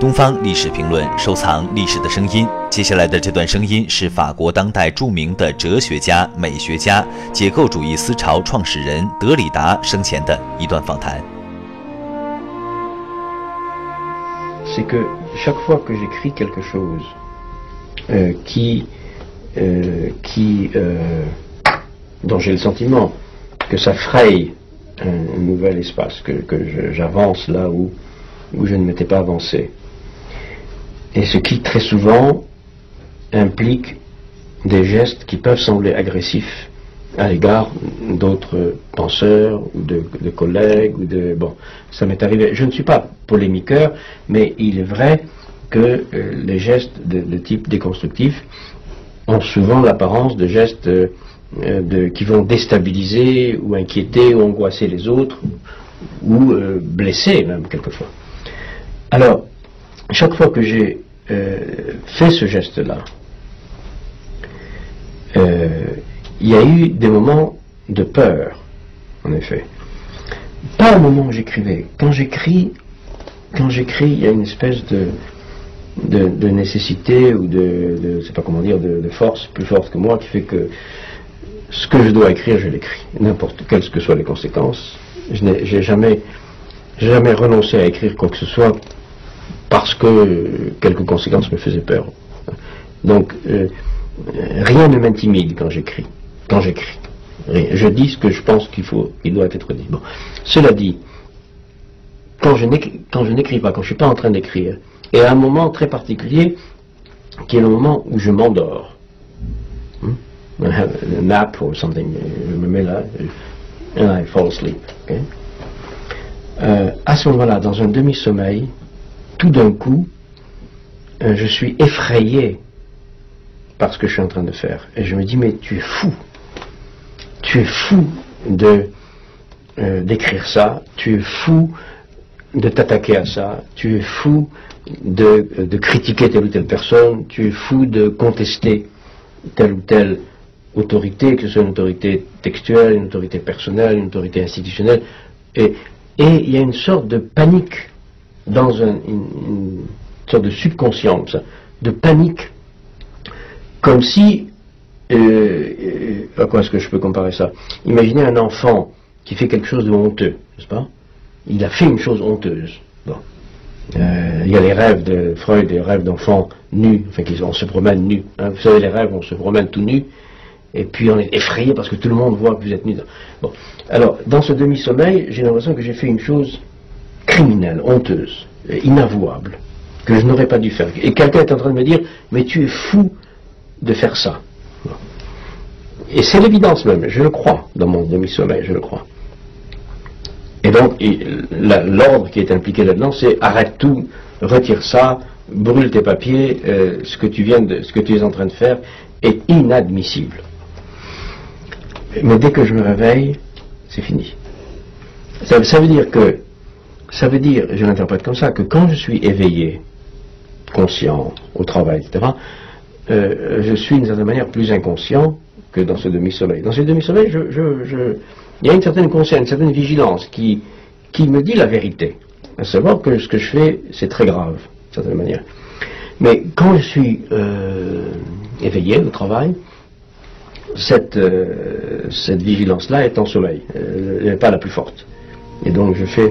东方历史评论，收藏历史的声音。接下来的这段声音是法国当代著名的哲学家、美学家、解构主义思潮创始人德里达生前的一段访谈。C'est que chaque fois que j'écris quelque chose euh, qui, euh, qui, euh, dont j'ai le sentiment que ça fraye un, un nouvel espace, que, que j'avance là où, où je ne m'étais pas avancé, et ce qui très souvent implique des gestes qui peuvent sembler agressifs à l'égard d'autres penseurs ou de, collègues ou de bon ça m'est arrivé. Je ne suis pas polémiqueur mais il est vrai que euh, les gestes de, type déconstructif ont souvent l'apparence de gestes euh, qui vont déstabiliser ou inquiéter ou angoisser les autres ou euh, blesser même quelquefois. Alors chaque fois que j'ai euh, fait ce geste-là, euh, il y a eu des moments de peur, en effet. Pas au moment où j'écrivais. Quand j'écris, quand j'écris, il y a une espèce de, de, nécessité ou de, pas comment dire, de, force plus forte que moi qui fait que ce que je dois écrire, je l'écris, n'importe quelles que soient les conséquences. Je n'ai jamais, jamais renoncé à écrire quoi que ce soit parce que quelques conséquences me faisaient peur. Donc, euh, rien ne m'intimide quand j'écris. Quand j'écris. Je dis ce que je pense qu'il faut, il doit être dit. Cela dit, quand je n'écris pas, quand je ne suis pas en train d'écrire, et à un moment très particulier, qui est le moment où je m'endors, hmm? a nap or something, je me mets là, and I fall asleep. Euh, à ce moment-là, dans un demi-sommeil, tout d'un coup, euh, je suis effrayé par ce que je suis en train de faire. Et je me dis, mais tu es fou. Tu es fou de euh, d'écrire ça. Tu es fou de t'attaquer à ça. Tu es fou de, de, critiquer telle ou telle personne. Tu es fou de contester telle ou telle autorité, que ce soit une autorité textuelle, une autorité personnelle, une autorité institutionnelle. Et il y a une sorte de panique dans une, sorte de subconscience, de panique, comme si, euh, euh, à quoi est-ce que je peux comparer ça? Imaginez un enfant qui fait quelque chose de honteux, n'est-ce pas? Il a fait une chose honteuse. Bon. Euh, il y a les rêves de Freud, les rêves d'enfants nus, enfin on se promène nus. Hein. Vous savez, les rêves, on se promène tout nu, et puis on est effrayé parce que tout le monde voit que vous êtes nus. Bon. Alors, dans ce demi-sommeil, j'ai l'impression que j'ai fait une chose criminelle, honteuse, inavouable, que je n'aurais pas dû faire. Et quelqu'un est en train de me dire, mais tu es fou de faire ça. Et c'est l'évidence même, je le crois, dans mon demi-sommeil, je le crois. Et donc, l'ordre qui est impliqué là-dedans, c'est arrête tout, retire ça, brûle tes papiers, euh, ce que tu viens de, ce que tu es en train de faire est inadmissible. Mais dès que je me réveille, c'est fini. ça, veut dire que ça veut dire, je l'interprète comme ça, que quand je suis éveillé, conscient, au travail, etc., euh, je suis d'une certaine manière plus inconscient que dans ce demi-sommeil. Dans ce demi-sommeil, je, il y a une certaine conscience, une certaine vigilance qui, qui me dit la vérité. À savoir que ce que je fais, c'est très grave, d'une certaine manière. Mais quand je suis euh, éveillé au travail, cette, euh, cette vigilance-là est en sommeil. elle n'est pas la plus forte. Et donc je fais